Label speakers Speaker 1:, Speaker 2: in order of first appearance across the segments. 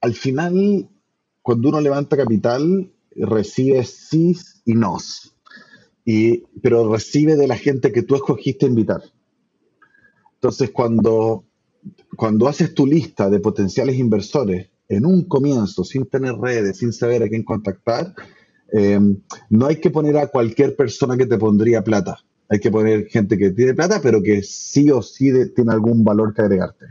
Speaker 1: al final, cuando uno levanta capital, recibe sí y nos. Y, pero recibe de la gente que tú escogiste invitar. Entonces, cuando, cuando haces tu lista de potenciales inversores en un comienzo, sin tener redes, sin saber a quién contactar, eh, no hay que poner a cualquier persona que te pondría plata. Hay que poner gente que tiene plata, pero que sí o sí tiene algún valor que agregarte.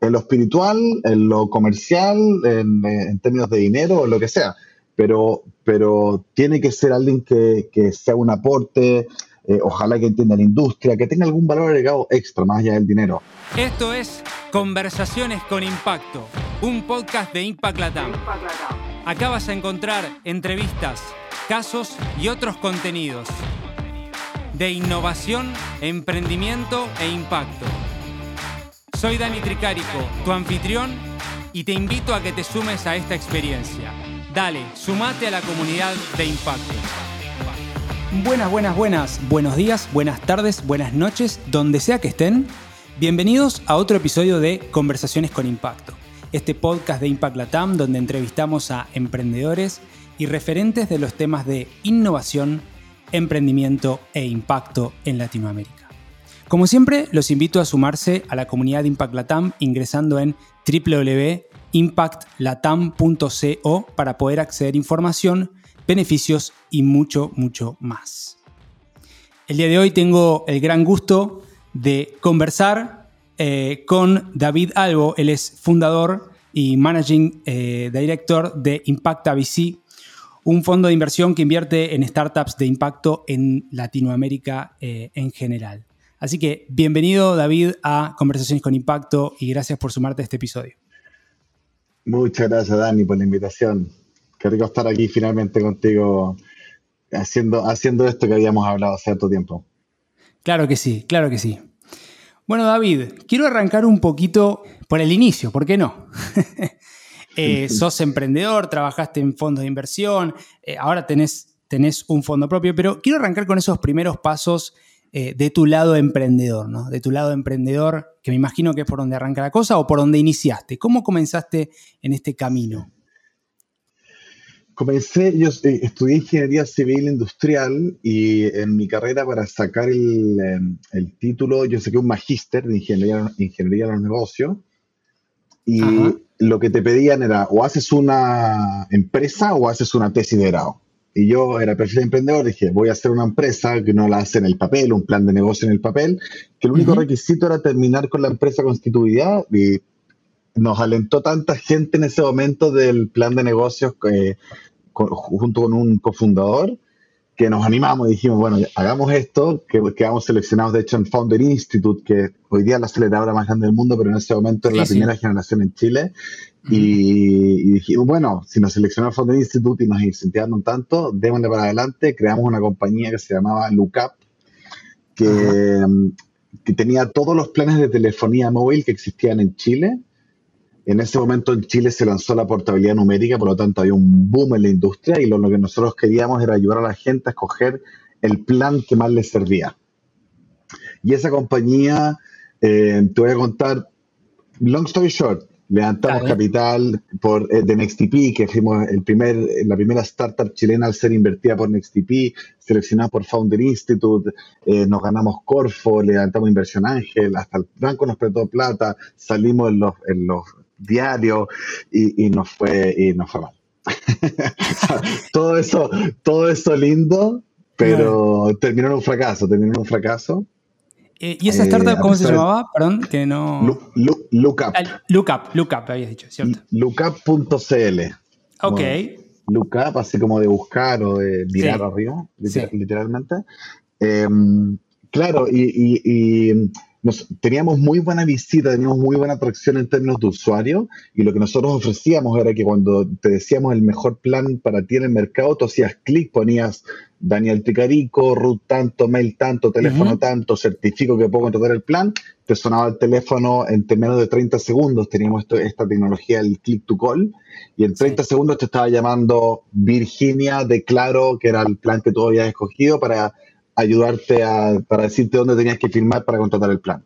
Speaker 1: En lo espiritual, en lo comercial, en, en términos de dinero o lo que sea pero, pero tiene que ser alguien que, que sea un aporte, eh, ojalá que entienda la industria, que tenga algún valor agregado extra más allá del dinero.
Speaker 2: Esto es Conversaciones con Impacto, un podcast de Impact Latam. Acá vas a encontrar entrevistas, casos y otros contenidos de innovación, emprendimiento e impacto. Soy Dani Tricarico, tu anfitrión, y te invito a que te sumes a esta experiencia. Dale, sumate a la comunidad de impacto. Buenas, buenas, buenas. Buenos días, buenas tardes, buenas noches, donde sea que estén. Bienvenidos a otro episodio de Conversaciones con Impacto, este podcast de Impact Latam donde entrevistamos a emprendedores y referentes de los temas de innovación, emprendimiento e impacto en Latinoamérica. Como siempre, los invito a sumarse a la comunidad de Impact Latam ingresando en www impactlatam.co para poder acceder a información, beneficios y mucho, mucho más. El día de hoy tengo el gran gusto de conversar eh, con David Albo. Él es fundador y managing eh, director de Impacta VC, un fondo de inversión que invierte en startups de impacto en Latinoamérica eh, en general. Así que bienvenido David a Conversaciones con Impacto y gracias por sumarte a este episodio.
Speaker 1: Muchas gracias, Dani, por la invitación. Qué rico estar aquí finalmente contigo haciendo, haciendo esto que habíamos hablado hace tanto tiempo.
Speaker 2: Claro que sí, claro que sí. Bueno, David, quiero arrancar un poquito por el inicio, ¿por qué no? Eh, sos emprendedor, trabajaste en fondos de inversión, eh, ahora tenés, tenés un fondo propio, pero quiero arrancar con esos primeros pasos eh, de tu lado emprendedor, ¿no? De tu lado emprendedor, que me imagino que es por donde arranca la cosa o por donde iniciaste. ¿Cómo comenzaste en este camino?
Speaker 1: Comencé, yo eh, estudié ingeniería civil industrial y en mi carrera para sacar el, em, título, yo saqué un magíster de ingeniería, ingeniería de los negocios y lo que te pedían era o haces una empresa o haces una tesis de grado. Y yo era perfil emprendedor, dije, voy a hacer una empresa que no la hace en el papel, un plan de negocio en el papel, que el único requisito era terminar con la empresa constituida y nos alentó tanta gente en ese momento del plan de negocios que, junto con un cofundador que nos animamos y dijimos, bueno, hagamos esto, que quedamos seleccionados de hecho en Founder Institute, que hoy día es la aceleradora más grande del mundo, pero en ese momento era la primera generación en Chile. Y, dijimos, bueno, si nos seleccionó Founder Institute y nos incentivaron tanto, démosle para adelante, creamos una compañía que se llamaba Lookup, que, que tenía todos los planes de telefonía móvil que existían en Chile, en ese momento en Chile se lanzó la portabilidad numérica, por lo tanto había un boom en la industria y lo, que nosotros queríamos era ayudar a la gente a escoger el plan que más les servía. Y esa compañía, eh, te voy a contar, long story short, levantamos capital por, eh, de NextTP, que fuimos el primer, la primera startup chilena al ser invertida por NextTP, seleccionada por Founder Institute, eh, nos ganamos Corfo, levantamos Inversión Ángel, hasta el banco nos prestó plata, salimos en los, en los diario y, y nos fue y nos fue mal. todo eso, todo eso lindo, pero terminó en un fracaso, terminó en un fracaso.
Speaker 2: Eh, ¿Y esa startup cómo se llamaba? Perdón, que no.
Speaker 1: lookup.
Speaker 2: Ah, lookup, Lookup, habías dicho, ¿cierto?
Speaker 1: Lookup.cl.
Speaker 2: Ok.
Speaker 1: lookup, así como de buscar o de mirar arriba, literalmente. Em, claro, y teníamos muy buena visita, teníamos muy buena atracción en términos de usuario y lo que nosotros ofrecíamos era que cuando te decíamos el mejor plan para ti en el mercado, tú hacías clic, ponías Daniel Ticarico, root tanto, mail tanto, teléfono tanto, certifico que puedo contratar el plan, te sonaba el teléfono en menos de 30 segundos, teníamos esta tecnología, el click to call, y en 30 segundos te estaba llamando Virginia de Claro, que era el plan que tú habías escogido para ayudarte a, para decirte dónde tenías que firmar para contratar el plan.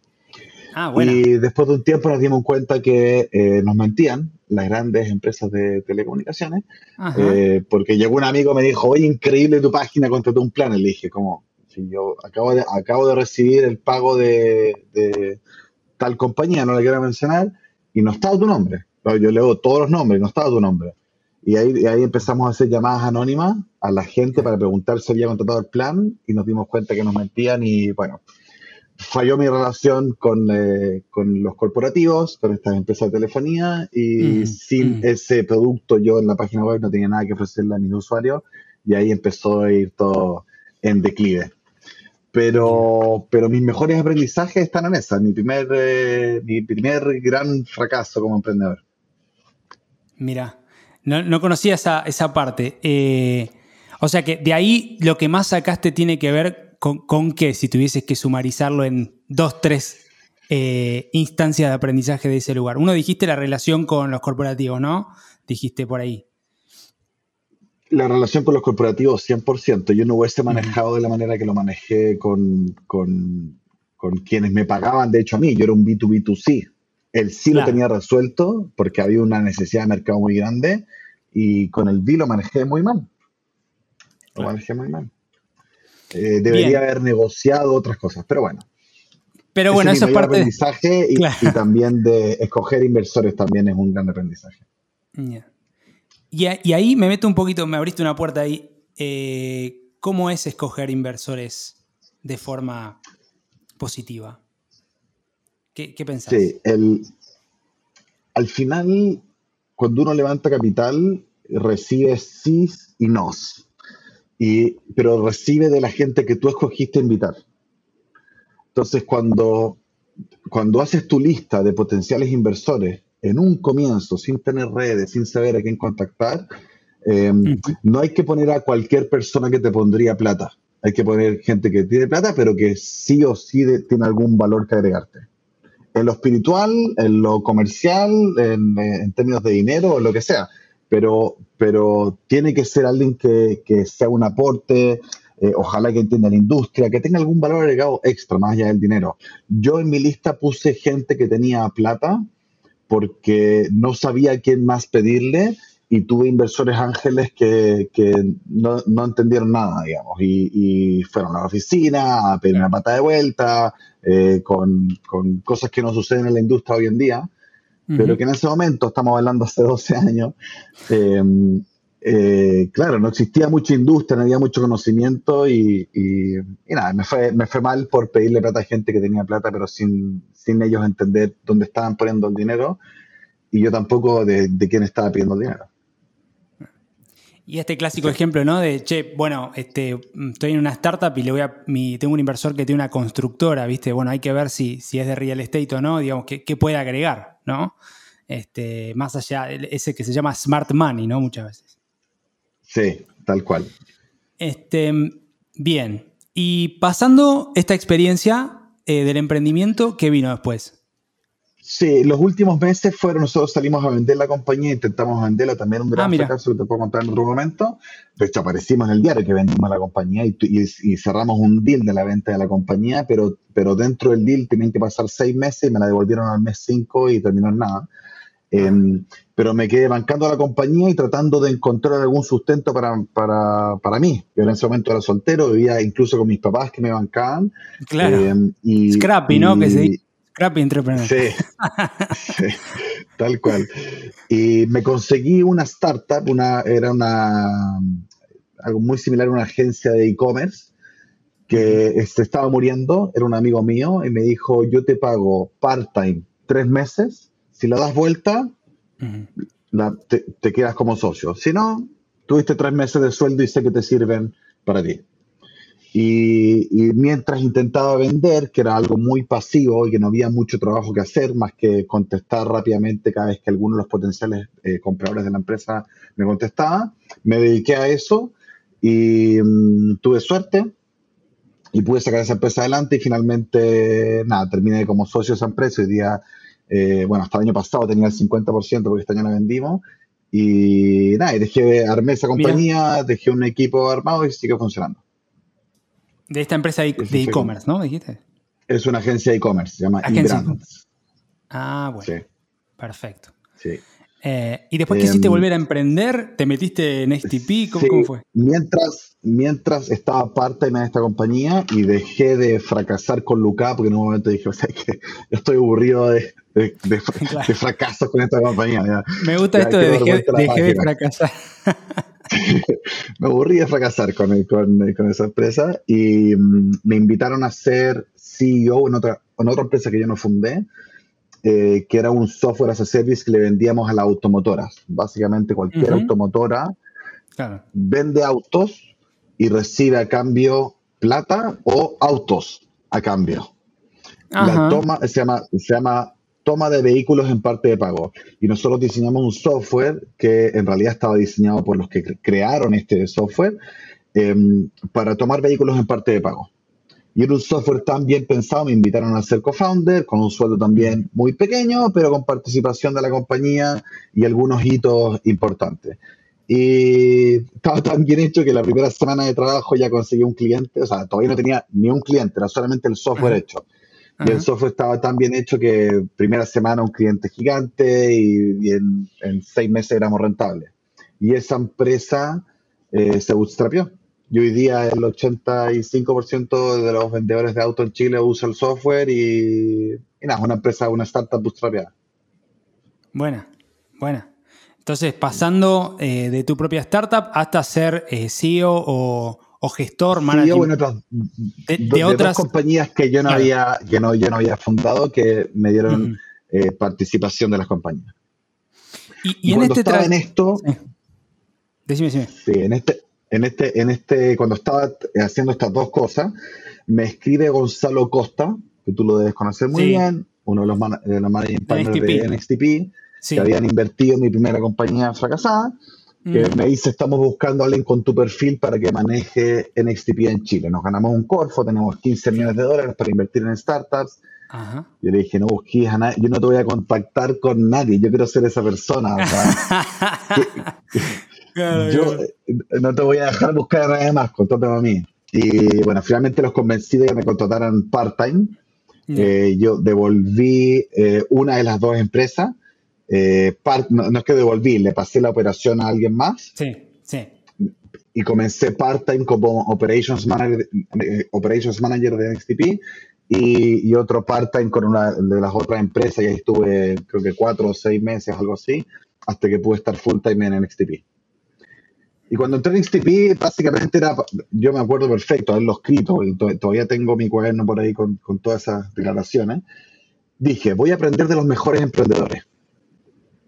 Speaker 1: Ah, y después de un tiempo nos dimos cuenta que eh, nos mentían las grandes empresas de telecomunicaciones, eh, porque llegó un amigo y me dijo, oye, increíble tu página, contrató un plan. Y le dije, como, si yo acabo de, acabo de recibir el pago de, tal compañía, no la quiero mencionar, y no estaba tu nombre. Yo leo todos los nombres, no estaba tu nombre. Y ahí, ahí empezamos a hacer llamadas anónimas a la gente para preguntar si había contratado el plan y nos dimos cuenta que nos mentían y bueno, falló mi relación con, eh, con, los corporativos, con estas empresas de telefonía y mm, sin mm. ese producto yo en la página web no tenía nada que ofrecerle a mis usuarios y ahí empezó a ir todo en declive. Pero, pero mis mejores aprendizajes están en esa, mi primer, eh, mi primer gran fracaso como emprendedor.
Speaker 2: Mira, no, no conocía esa, esa parte. Eh, o sea que de ahí lo que más sacaste tiene que ver ¿Con, qué si tuvieses que sumarizarlo en dos, tres eh, instancias de aprendizaje de ese lugar? Uno dijiste la relación con los corporativos, ¿no? Dijiste por ahí.
Speaker 1: La relación con los corporativos, 100%. Yo no hubiese manejado de la manera que lo manejé con, quienes me pagaban, de hecho a mí, yo era un B2B2C. El sí lo tenía resuelto porque había una necesidad de mercado muy grande y con el B lo manejé muy mal. Lo manejé muy mal. Eh, debería haber negociado otras cosas, pero bueno.
Speaker 2: Pero bueno, eso es parte
Speaker 1: aprendizaje y, y, también de escoger inversores también es un gran aprendizaje.
Speaker 2: Y, ahí me meto un poquito, me abriste una puerta ahí. Eh, ¿Cómo es escoger inversores de forma positiva? ¿Qué, qué pensás?
Speaker 1: Sí, el, al final, cuando uno levanta capital, recibe sís y nos pero recibe de la gente que tú escogiste invitar. Entonces, cuando, cuando haces tu lista de potenciales inversores en un comienzo, sin tener redes, sin saber a quién contactar, em, no hay que poner a cualquier persona que te pondría plata. Hay que poner gente que tiene plata, pero que sí o sí tiene algún valor que agregarte. En lo espiritual, en lo comercial, en, en términos de dinero, o lo que sea pero, pero tiene que ser alguien que, que sea un aporte, eh, ojalá que entienda la industria, que tenga algún valor agregado extra más allá del dinero. Yo en mi lista puse gente que tenía plata porque no sabía quién más pedirle y tuve inversores ángeles que, que no, no, entendieron nada, digamos, y, y, fueron a la oficina a pedir una pata de vuelta, eh, con, con, cosas que no suceden en la industria hoy en día pero que en ese momento, estamos hablando hace 12 años, em, eh, claro, no existía mucha industria, no había mucho conocimiento y, nada, me fue, me fue mal por pedirle plata a gente que tenía plata, pero sin, sin ellos entender dónde estaban poniendo el dinero y yo tampoco de, de quién estaba pidiendo el dinero.
Speaker 2: Y este clásico ejemplo, ¿no? De, che, bueno, este, estoy en una startup y le voy a, mi, tengo un inversor que tiene una constructora, ¿viste? Bueno, hay que ver si, si es de real estate o no, digamos, qué, qué puede agregar, ¿no? Este, más allá, ese que se llama smart money, ¿no? Muchas veces.
Speaker 1: Sí, tal cual.
Speaker 2: Este, bien. Y pasando esta experiencia eh, del emprendimiento, ¿qué vino después?
Speaker 1: Sí, los últimos meses fueron, nosotros salimos a vender la compañía, intentamos venderla, también un gran ah, fracaso que te puedo contar en otro momento. De hecho, aparecimos en el diario que vendimos la compañía y, y, cerramos un deal de la venta de la compañía, pero, pero dentro del deal tenían que pasar seis meses y me la devolvieron al mes cinco y terminó en nada. Em, pero me quedé bancando a la compañía y tratando de encontrar algún sustento para, para, para, mí. Yo en ese momento era soltero, vivía incluso con mis papás que me bancaban.
Speaker 2: Claro. Em, y, Scrappy, ¿no? Que sí Crappy Entrepreneur.
Speaker 1: Sí, tal cual. Y me conseguí una startup, una, era una algo muy similar a una agencia de e-commerce que se este, estaba muriendo, era un amigo mío y me dijo, yo te pago part-time tres meses, si lo das vuelta, te, te, quedas como socio. Si no, tuviste tres meses de sueldo y sé que te sirven para ti. Y, mientras intentaba vender, que era algo muy pasivo y que no había mucho trabajo que hacer, más que contestar rápidamente cada vez que alguno de los potenciales eh, compradores de la empresa me contestaba, me dediqué a eso y mm, tuve suerte y pude sacar esa empresa adelante y finalmente, nada, terminé como socio de esa empresa. Hoy día, eh, bueno, hasta el año pasado tenía el 50% porque este año la vendimos. Y nada, y dejé, armé esa compañía, dejé un equipo armado y sigue funcionando.
Speaker 2: De esta empresa de e-commerce, ¿no? Dijiste.
Speaker 1: Es una agencia de e-commerce, se llama eBrands.
Speaker 2: Ah, bueno. Perfecto.
Speaker 1: Sí.
Speaker 2: Eh, ¿Y después quisiste em, volver a emprender? ¿Te metiste en STP? ¿Cómo, fue?
Speaker 1: Mientras, mientras estaba parte de esta compañía y dejé de fracasar con Luca, porque en un momento dije, o sea, que estoy aburrido de, de, fracasos con esta compañía.
Speaker 2: Me gusta esto de dejé, de fracasar.
Speaker 1: me aburrí de fracasar con, con, con, esa empresa y mm, me invitaron a ser CEO en otra, en otra empresa que yo no fundé eh, que era un software as a service que le vendíamos a las automotoras. Básicamente cualquier automotora vende autos y recibe a cambio plata o autos a cambio. La toma se llama, se llama toma de vehículos en parte de pago. Y nosotros diseñamos un software que en realidad estaba diseñado por los que crearon este software em, para tomar vehículos en parte de pago. Y era un software tan bien pensado, me invitaron a ser co-founder, con un sueldo también muy pequeño, pero con participación de la compañía y algunos hitos importantes. Y estaba tan bien hecho que la primera semana de trabajo ya conseguí un cliente, o sea, todavía no tenía ni un cliente, era solamente el software hecho. Y el software estaba tan bien hecho que primera semana un cliente gigante y, en, seis meses éramos rentables. Y esa empresa eh, se bootstrapió y hoy día el 85% de los vendedores de autos en Chile usa el software y, nada, es una empresa, una startup bootstrapeada.
Speaker 2: Buena, buena. Entonces, pasando eh, de tu propia startup hasta ser eh, CEO o, gestor,
Speaker 1: manager de, otras compañías que yo no había, que no, yo no había fundado, que me dieron eh, participación de las compañías.
Speaker 2: Y, en este
Speaker 1: estaba en esto,
Speaker 2: decime, decime.
Speaker 1: Sí, en este, en este, en este, cuando estaba haciendo estas dos cosas, me escribe Gonzalo Costa, que tú lo debes conocer muy bien, uno de los, de los managing partners de NXTP, que habían invertido en mi primera compañía fracasada, que mm. me dice, estamos buscando a alguien con tu perfil para que maneje NXTP en Chile. Nos ganamos un Corfo, tenemos 15 millones de dólares para invertir en startups. Yo le dije, no busques a nadie, yo no te voy a contactar con nadie, yo quiero ser esa persona. yo eh, no te voy a dejar buscar a nadie más, contrátame a mí. Y bueno, finalmente los convencí de que me contrataran part-time. Eh, yo devolví eh, una de las dos empresas. No, es que devolví, le pasé la operación a alguien más.
Speaker 2: Sí, sí.
Speaker 1: Y comencé part-time como Operations Manager, operations manager de NXTP y, y otro part-time con una de las otras empresas. Y ahí estuve, creo que cuatro o seis meses, algo así, hasta que pude estar full-time en NXTP. Y cuando entré en XTP, básicamente era, yo me acuerdo perfecto, haberlo escrito, y todavía tengo mi cuaderno por ahí con, con todas esas declaraciones. Dije, voy a aprender de los mejores emprendedores.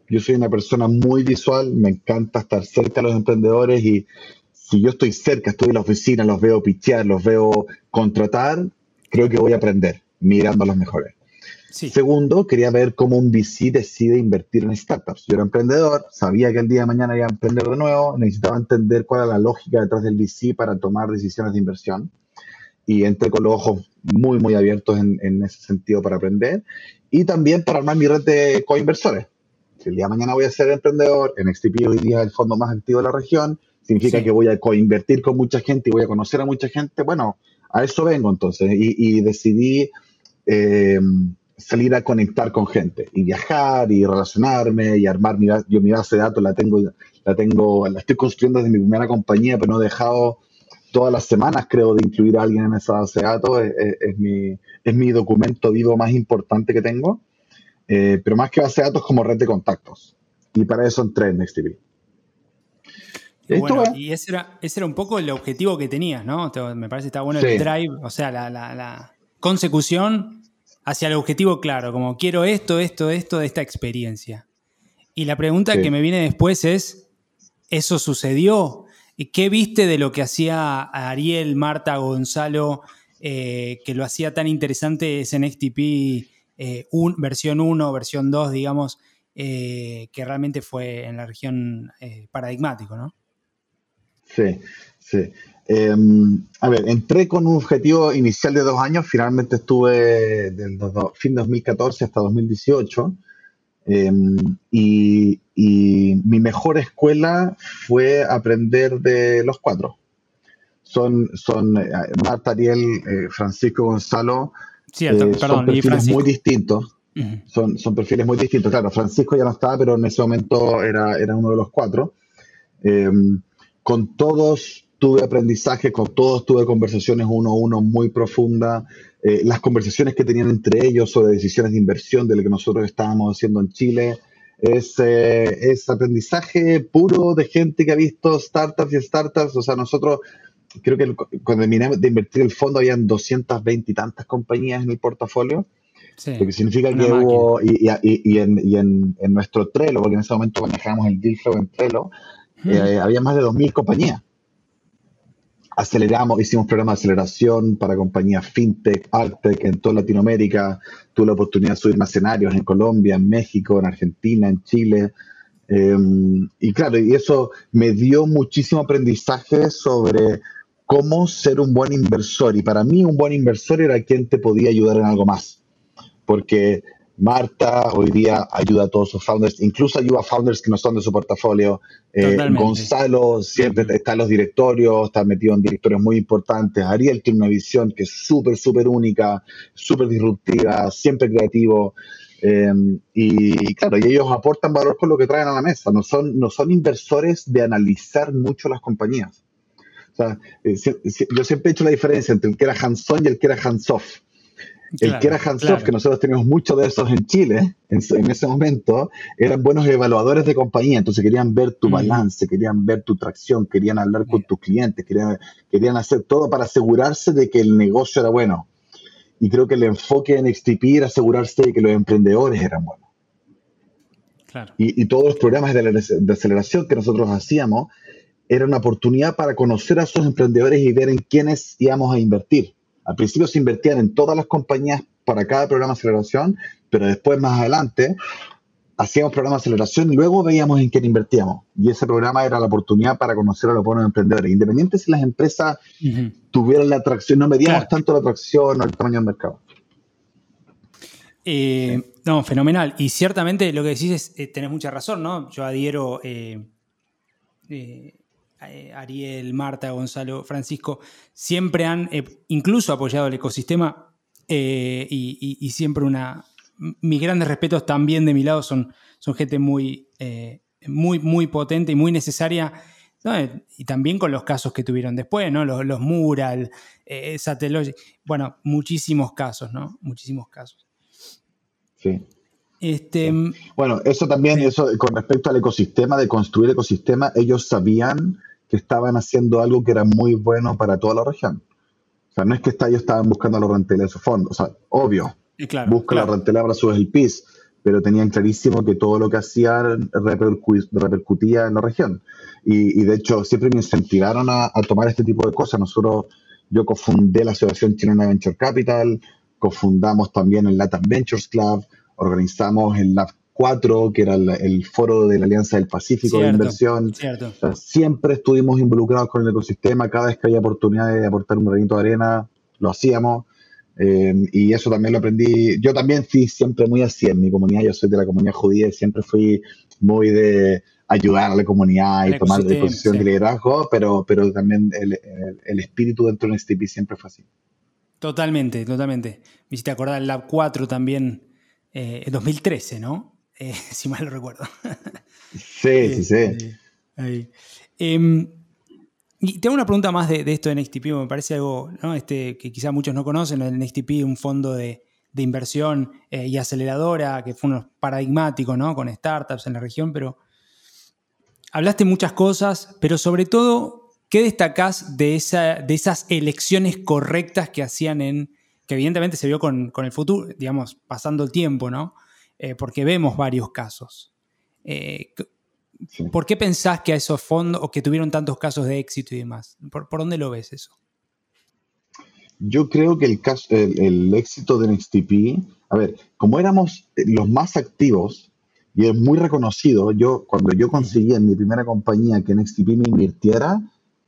Speaker 1: Yo soy una persona muy visual, me encanta estar cerca de los emprendedores y si yo estoy cerca, estoy en la oficina, los veo pichear, los veo contratar, creo que voy a aprender mirando a los mejores. Segundo, quería ver cómo un VC decide invertir en startups. Yo era emprendedor, sabía que el día de mañana iba a emprender de nuevo, necesitaba entender cuál era la lógica detrás del VC para tomar decisiones de inversión. Y entré con los ojos muy, muy abiertos en, ese sentido para aprender. Y también para armar mi red de coinversores. Si el día de mañana voy a ser emprendedor, en XTP hoy día es el fondo más activo de la región, significa que voy a coinvertir con mucha gente y voy a conocer a mucha gente. Bueno, a eso vengo entonces. Y, decidí... Eh, salir a conectar con gente y viajar y relacionarme y armar mi, yo mi base de datos la tengo la tengo la estoy construyendo desde mi primera compañía pero no he dejado todas las semanas creo de incluir a alguien en esa base de datos es, mi, es mi documento vivo más importante que tengo eh, pero más que base de datos como red de contactos y para eso entré en NextTV
Speaker 2: bueno, y ese era, ese era un poco el objetivo que tenías, ¿no? Me parece que está bueno el drive, o sea, la, la, la consecución hacia el objetivo claro, como quiero esto, esto, esto de esta experiencia. Y la pregunta que me viene después es, ¿eso sucedió? ¿Qué viste de lo que hacía Ariel, Marta, Gonzalo, eh, que lo hacía tan interesante ese NXTP eh, versión 1, versión 2, digamos, eh, que realmente fue en la región paradigmático, ¿no?
Speaker 1: Sí, sí. Em, a ver, entré con un objetivo inicial de dos años, finalmente estuve del fin 2014 hasta 2018 em, y, mi mejor escuela fue aprender de los cuatro. Son, son eh, Marta, Ariel, eh, Francisco Gonzalo, Cierto, perdón, son perfiles muy distintos. son, son perfiles muy distintos. Claro, Francisco ya no estaba, pero en ese momento era, era uno de los cuatro. con todos tuve aprendizaje, con todos tuve conversaciones uno a uno muy profundas. Eh, las conversaciones que tenían entre ellos sobre decisiones de inversión de lo que nosotros estábamos haciendo en Chile. Es, eh, es aprendizaje puro de gente que ha visto startups y startups. O sea, nosotros creo que cuando terminamos de invertir el fondo habían 220 y tantas compañías en el portafolio. lo que significa que hubo, y, y, en, y en, en, nuestro Trello, porque en ese momento manejábamos el deal flow en Trello, eh, había más de 2.000 compañías aceleramos, hicimos programas de aceleración para compañías fintech, alttech en toda Latinoamérica. Tuve la oportunidad de subir más escenarios en Colombia, en México, en Argentina, en Chile. Em, y claro, y eso me dio muchísimo aprendizaje sobre cómo ser un buen inversor. Y para mí un buen inversor era quien te podía ayudar en algo más. Porque Marta hoy día ayuda a todos sus founders, incluso ayuda a founders que no son de su portafolio. Eh, Gonzalo siempre está en los directorios, está metido en directorios muy importantes. Ariel tiene una visión que es súper, súper única, súper disruptiva, siempre creativo. Em, y claro, y ellos aportan valor con lo que traen a la mesa. No son, no son inversores de analizar mucho las compañías. O sea, eh, yo siempre he hecho la diferencia entre el que era hands-on y el que era hands-off el que era hands-off, que nosotros teníamos muchos de esos en Chile, en, ese momento, eran buenos evaluadores de compañía, entonces querían ver tu balance, querían ver tu tracción, querían hablar con tus clientes, querían, querían hacer todo para asegurarse de que el negocio era bueno. Y creo que el enfoque en XTP era asegurarse de que los emprendedores eran buenos. Y, todos los programas de, de aceleración que nosotros hacíamos era una oportunidad para conocer a esos emprendedores y ver en quiénes íbamos a invertir al principio se invertían en todas las compañías para cada programa de aceleración, pero después, más adelante, hacíamos programa de aceleración y luego veíamos en quién invertíamos. Y ese programa era la oportunidad para conocer a los buenos emprendedores. Independiente si las empresas tuvieran la atracción, no medíamos tanto la atracción o el tamaño del mercado.
Speaker 2: Eh, no, fenomenal. Y ciertamente lo que decís es, eh, tenés mucha razón, ¿no? Yo adhiero eh, eh, Ariel, Marta, Gonzalo, Francisco, siempre han eh, incluso apoyado el ecosistema eh, y, siempre una... Mis grandes respetos también de mi lado son, son gente muy, muy, muy potente y muy necesaria. Y también con los casos que tuvieron después, ¿no? Los, los Mural, Satellogic, bueno, muchísimos casos, ¿no? Muchísimos casos.
Speaker 1: Sí. Este, Bueno, eso también, eso con respecto al ecosistema, de construir ecosistema, ellos sabían que estaban haciendo algo que era muy bueno para toda la región. O sea, no es que ellos estaban buscando la rentabilidad de su fondo, o sea, obvio, busca la rentabilidad para sus LPs, pero tenían clarísimo que todo lo que hacían repercutía en la región. Y, de hecho, siempre me incentivaron a, tomar este tipo de cosas. Nosotros, yo cofundé la Asociación Chilena Venture Capital, cofundamos también el Latin Ventures Club, organizamos el Lab 4, que era el, foro de la Alianza del Pacífico de Inversión. siempre estuvimos involucrados con el ecosistema, cada vez que había oportunidad de aportar un granito de arena, lo hacíamos. Eh, y eso también lo aprendí. Yo también fui siempre muy así en mi comunidad. Yo soy de la comunidad judía y siempre fui muy de ayudar a la comunidad y tomar de posición de liderazgo, pero, pero también el, el, espíritu dentro de STP siempre fue así.
Speaker 2: Totalmente, totalmente. Me hiciste acordar el Lab 4 también, eh, en 2013, ¿no? Eh, si mal lo recuerdo.
Speaker 1: sí, sí, sí.
Speaker 2: Em, y tengo una pregunta más de, esto de NXTP, me parece algo este, que quizá muchos no conocen, el NXTP, un fondo de, inversión eh, y aceleradora, que fue un paradigmático ¿no? con startups en la región, pero hablaste muchas cosas, pero sobre todo, ¿qué destacás de, esa, de esas elecciones correctas que hacían en, que evidentemente se vio con, con el futuro, digamos, pasando el tiempo, ¿no? Eh, porque vemos varios casos. Eh, ¿Por qué pensás que a esos fondos, o que tuvieron tantos casos de éxito y demás? ¿Por, dónde lo ves eso?
Speaker 1: Yo creo que el, caso, el, éxito de NXTP, a ver, como éramos los más activos, y es muy reconocido, yo cuando yo conseguí en mi primera compañía que NXTP me invirtiera,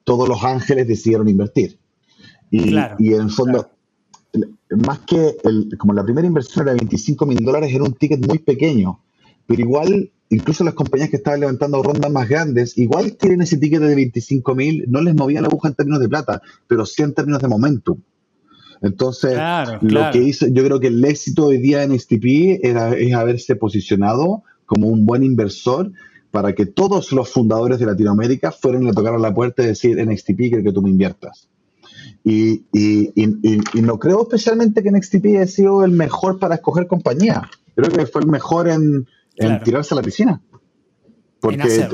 Speaker 1: todos los ángeles decidieron invertir. Y, y en el fondo, más que como la primera inversión era 25 mil dólares, era un ticket muy pequeño, pero igual, incluso las compañías que estaban levantando rondas más grandes, igual tienen ese ticket de 25 mil, no les movía la aguja en términos de plata, pero sí en términos de momentum. Entonces, lo que hizo, yo creo que el éxito hoy día en STP era, es haberse posicionado como un buen inversor para que todos los fundadores de Latinoamérica fueran a tocar a la puerta y decir en XTP quiero que tú me inviertas. Y, no creo especialmente que NXTP haya sido el mejor para escoger compañía. Creo que fue el mejor en, tirarse a la piscina. Porque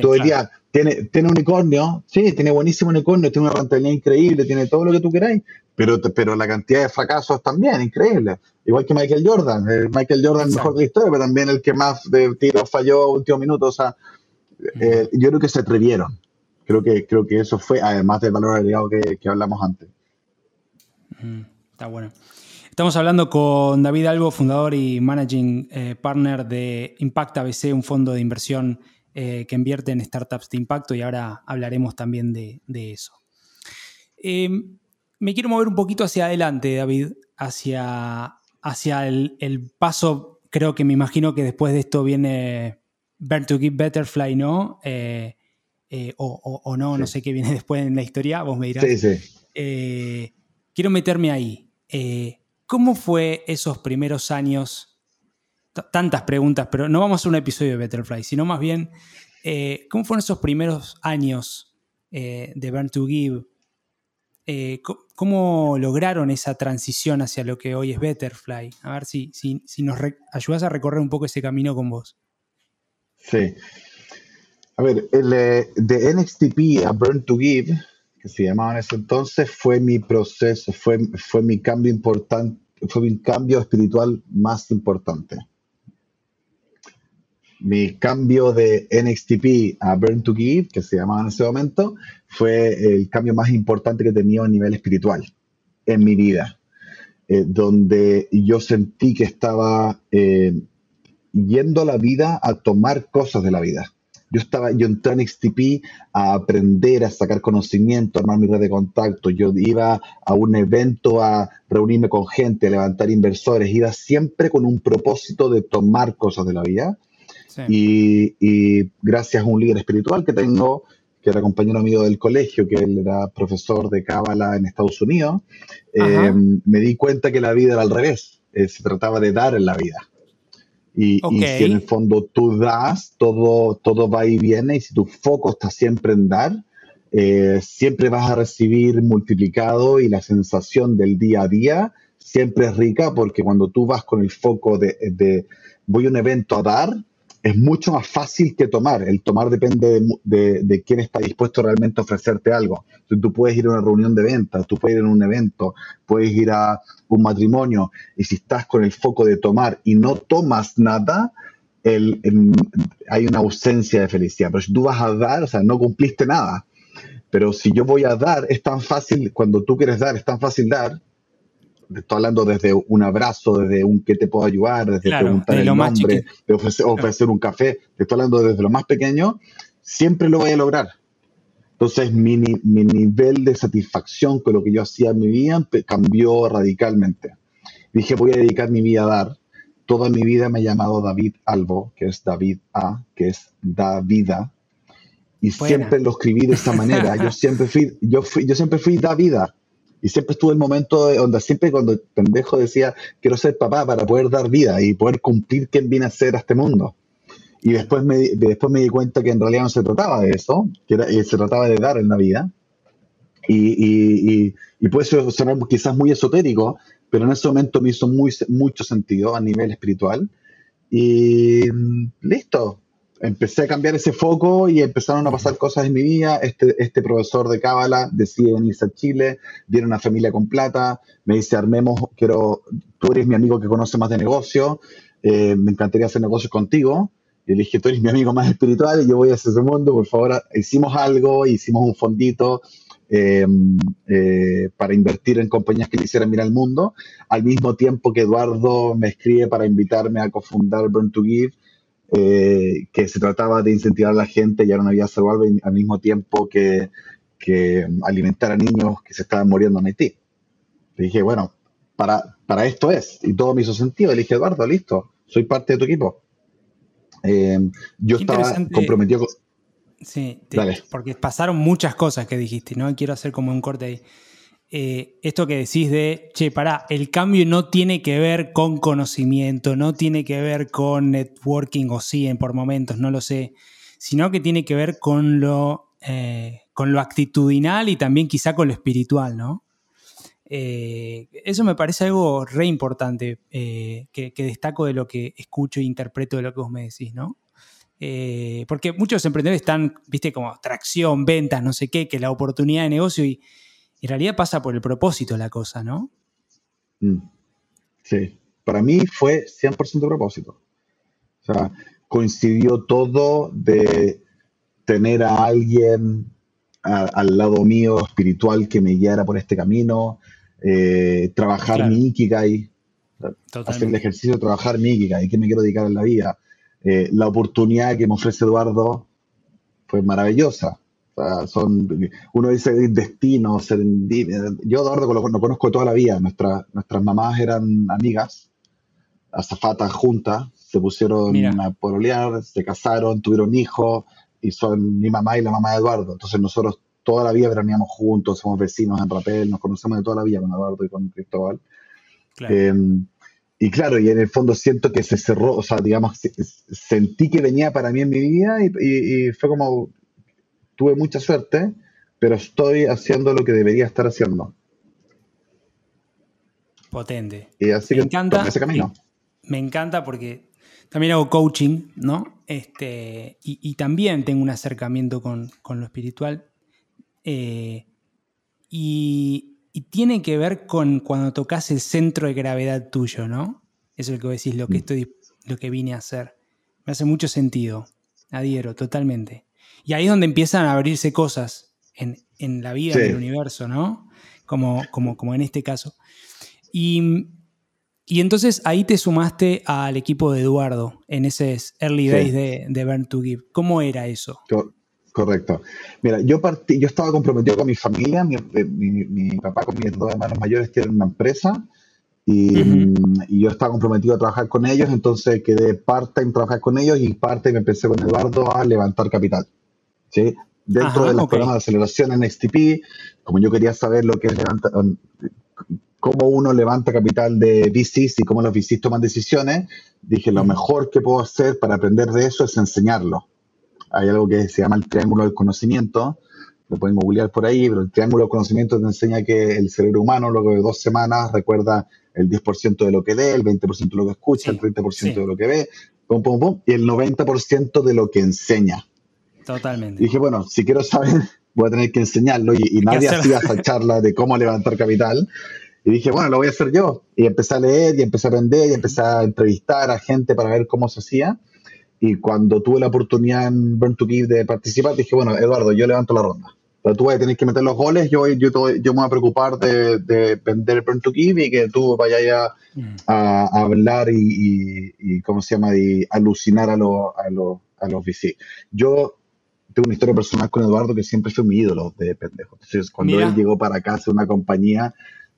Speaker 1: todo el día tiene, tiene unicornio, sí, tiene buenísimo unicornio, tiene una rentabilidad increíble, tiene todo lo que tú queráis, pero, pero la cantidad de fracasos también, increíble. Igual que Michael Jordan. Michael Jordan es mejor de la historia, pero también el que más de tiros falló último minuto. O sea, eh, yo creo que se atrevieron. Creo que, creo que eso fue, además del valor agregado que, que hablamos antes.
Speaker 2: Está bueno. Estamos hablando con David Albo, fundador y managing eh, partner de Impact ABC, un fondo de inversión eh, que invierte en startups de impacto y ahora hablaremos también de, eso. Em, me quiero mover un poquito hacia adelante, David, hacia, hacia el, paso, creo que me imagino que después de esto viene Burn to Give Betterfly, ¿no? Eh, o, no, no sé qué viene después en la historia, vos me dirás. Sí, sí. quiero meterme ahí. ¿Cómo fue esos primeros años? tantas preguntas, pero no vamos a un episodio de Betterfly, sino más bien, eh, ¿cómo fueron esos primeros años eh, de Burn to Give? Eh, ¿Cómo lograron esa transición hacia lo que hoy es Betterfly? A ver si, si, nos ayudas a recorrer un poco ese camino con vos.
Speaker 1: Sí. A ver, el, de NXTP a Burn to Give que se llamaba en ese entonces, fue mi proceso, fue, fue mi cambio importante, fue mi cambio espiritual más importante. Mi cambio de NXTP a Burn to Give, que se llamaba en ese momento, fue el cambio más importante que he tenido a nivel espiritual en mi vida, eh, donde yo sentí que estaba eh, yendo a la vida a tomar cosas de la vida yo estaba, yo entré en XTP a aprender, a sacar conocimiento, a armar mi red de contacto. Yo iba a un evento a reunirme con gente, a levantar inversores. Iba siempre con un propósito de tomar cosas de la vida. Y, gracias a un líder espiritual que tengo, que era compañero amigo del colegio, que él era profesor de Cábala en Estados Unidos, eh, me di cuenta que la vida era al revés. Eh, se trataba de dar en la vida. Y, si en el fondo tú das, todo, todo va y viene, y si tu foco está siempre en dar, eh, siempre vas a recibir multiplicado y la sensación del día a día siempre es rica porque cuando tú vas con el foco de, de voy a un evento a dar, es mucho más fácil que tomar. El tomar depende de, quién está dispuesto realmente a ofrecerte algo. tú puedes ir a una reunión de ventas, tú puedes ir a un evento, puedes ir a un matrimonio, y si estás con el foco de tomar y no tomas nada, hay una ausencia de felicidad. Pero si tú vas a dar, o sea, no cumpliste nada. Pero si yo voy a dar, es tan fácil, cuando tú quieres dar, es tan fácil dar, estoy hablando desde un abrazo, desde un que te puedo ayudar, desde preguntar el nombre, de ofrecer, un café, te estoy hablando desde lo más pequeño, siempre lo voy a lograr. Entonces mi, mi nivel de satisfacción con lo que yo hacía en mi vida cambió radicalmente. Dije, voy a dedicar mi vida a dar. Toda mi vida me he llamado David Albo, que es David A, que es Da Vida. Y siempre lo escribí de esta manera. Yo siempre fui, yo fui, yo siempre fui Da Vida y siempre estuve el momento de donde siempre cuando el pendejo decía, quiero ser papá para poder dar vida y poder cumplir quien viene a ser a este mundo. Y después me, después me di cuenta que en realidad no se trataba de eso, que eh, se trataba de dar en la vida. Y, y, y, puede sonar quizás muy esotérico, pero en ese momento me hizo muy, mucho sentido a nivel espiritual. Y mm, listo, empecé a cambiar ese foco y empezaron a pasar cosas en mi vida. Este, este profesor de Cábala decide venirse a Chile, viene una familia con plata, me dice, armemos, quiero, tú eres mi amigo que conoce más de negocio, eh, me encantaría hacer negocios contigo. Y le dije, tú eres mi amigo más espiritual y yo voy a ese mundo, por favor, hicimos algo, hicimos un fondito eh, eh, para invertir en compañías que le hicieran mirar al mundo, al mismo tiempo que Eduardo me escribe para invitarme a cofundar Burn to Give, eh, que se trataba de incentivar a la gente y era una vida saludable al mismo tiempo que, alimentar a niños que se estaban muriendo en Haití. Le dije, bueno, para, para esto es. Y todo me hizo sentido. Le dije, Eduardo, listo, soy parte de tu equipo. Eh, yo estaba comprometido con...
Speaker 2: Sí, porque pasaron muchas cosas que dijiste, ¿no? Quiero hacer como un corte ahí. Eh, esto que decís de, che, pará, el cambio no tiene que ver con conocimiento, no tiene que ver con networking o sí, por momentos, no lo sé, sino que tiene que ver con lo, eh, con lo actitudinal y también quizá con lo espiritual, ¿no? Eh, eso me parece algo re importante que, que, destaco de lo que escucho e interpreto de lo que vos me decís, ¿no? porque muchos emprendedores están, viste, como tracción, ventas, no sé qué, que la oportunidad de negocio y en realidad pasa por el propósito la cosa, ¿no?
Speaker 1: Mm. Sí, para mí fue 100% propósito. O sea, coincidió todo de tener a alguien al lado mío espiritual que me guiara por este camino, eh, trabajar mi Ikigai, hacer el ejercicio de trabajar mi Ikigai, que me quiero dedicar en la vida. Eh, la oportunidad que me ofrece Eduardo fue maravillosa son, uno dice destino, Yo Eduardo lo, conozco toda la vida. Nuestra, nuestras mamás eran amigas, azafatas juntas, se pusieron a pololear, se casaron, tuvieron hijos y son mi mamá y la mamá de Eduardo. Entonces nosotros toda la vida veraneamos juntos, somos vecinos en Rapel, nos conocemos de toda la vida con Eduardo y con Cristóbal. Em, y claro, y en el fondo siento que se cerró, o sea, digamos, sentí que venía para mí en mi vida y fue como, tuve mucha suerte, pero estoy haciendo lo que debería estar haciendo.
Speaker 2: Potente.
Speaker 1: Y así
Speaker 2: me
Speaker 1: que
Speaker 2: encanta,
Speaker 1: ese camino.
Speaker 2: Me encanta porque también hago coaching, ¿no? Este, y, también tengo un acercamiento con, lo espiritual. Eh, y, tiene que ver con cuando tocas el centro de gravedad tuyo, ¿no? Eso es lo que decís, lo que mm. estoy, lo que vine a hacer. Me hace mucho sentido. Adhiero, totalmente. Y ahí es donde empiezan a abrirse cosas en, la vida del universo, ¿no? Como, como, como en este caso. Y, entonces ahí te sumaste al equipo de Eduardo en ese early days de, de, Burn to Give. ¿Cómo era eso?
Speaker 1: Correcto. Mira, yo partí, yo estaba comprometido con mi familia, mi, mi, papá con mis dos hermanos mayores tienen una empresa y, y, yo estaba comprometido a trabajar con ellos, entonces quedé parte en trabajar con ellos y parte me empecé con Eduardo a levantar capital. Dentro de los programas de aceleración en STP, como yo quería saber lo que es um, cómo uno levanta capital de VCs y cómo los VCs toman decisiones, dije, lo mejor que puedo hacer para aprender de eso es enseñarlo. Hay algo que se llama el triángulo del conocimiento, lo pueden googlear por ahí, pero el triángulo del conocimiento te enseña que el cerebro humano luego de dos semanas recuerda el 10% de lo que ve, el 20% de lo que escucha, el 30% de lo que ve, pum, pum, pum, y el 90% de lo que enseña.
Speaker 2: Totalmente.
Speaker 1: dije, bueno, si quiero saber, voy a tener que enseñarlo. Y, nadie hacía esa charla de cómo levantar capital. Y dije, bueno, lo voy a hacer yo. Y empecé a leer y empecé a aprender y empecé a entrevistar a gente para ver cómo se hacía. Y cuando tuve la oportunidad en Burn to Give de participar, dije, bueno, Eduardo, yo levanto la ronda. Pero tú vas a tener que meter los goles, yo, yo, yo me voy a preocupar de, de vender Burn to Give y que tú vayas a, mm. a, hablar y, y, ¿cómo se llama? Y alucinar a, lo, a, lo, a los VC. Yo tengo una historia personal con Eduardo que siempre fue mi ídolo de pendejo. Entonces, cuando él llegó para acá a una compañía,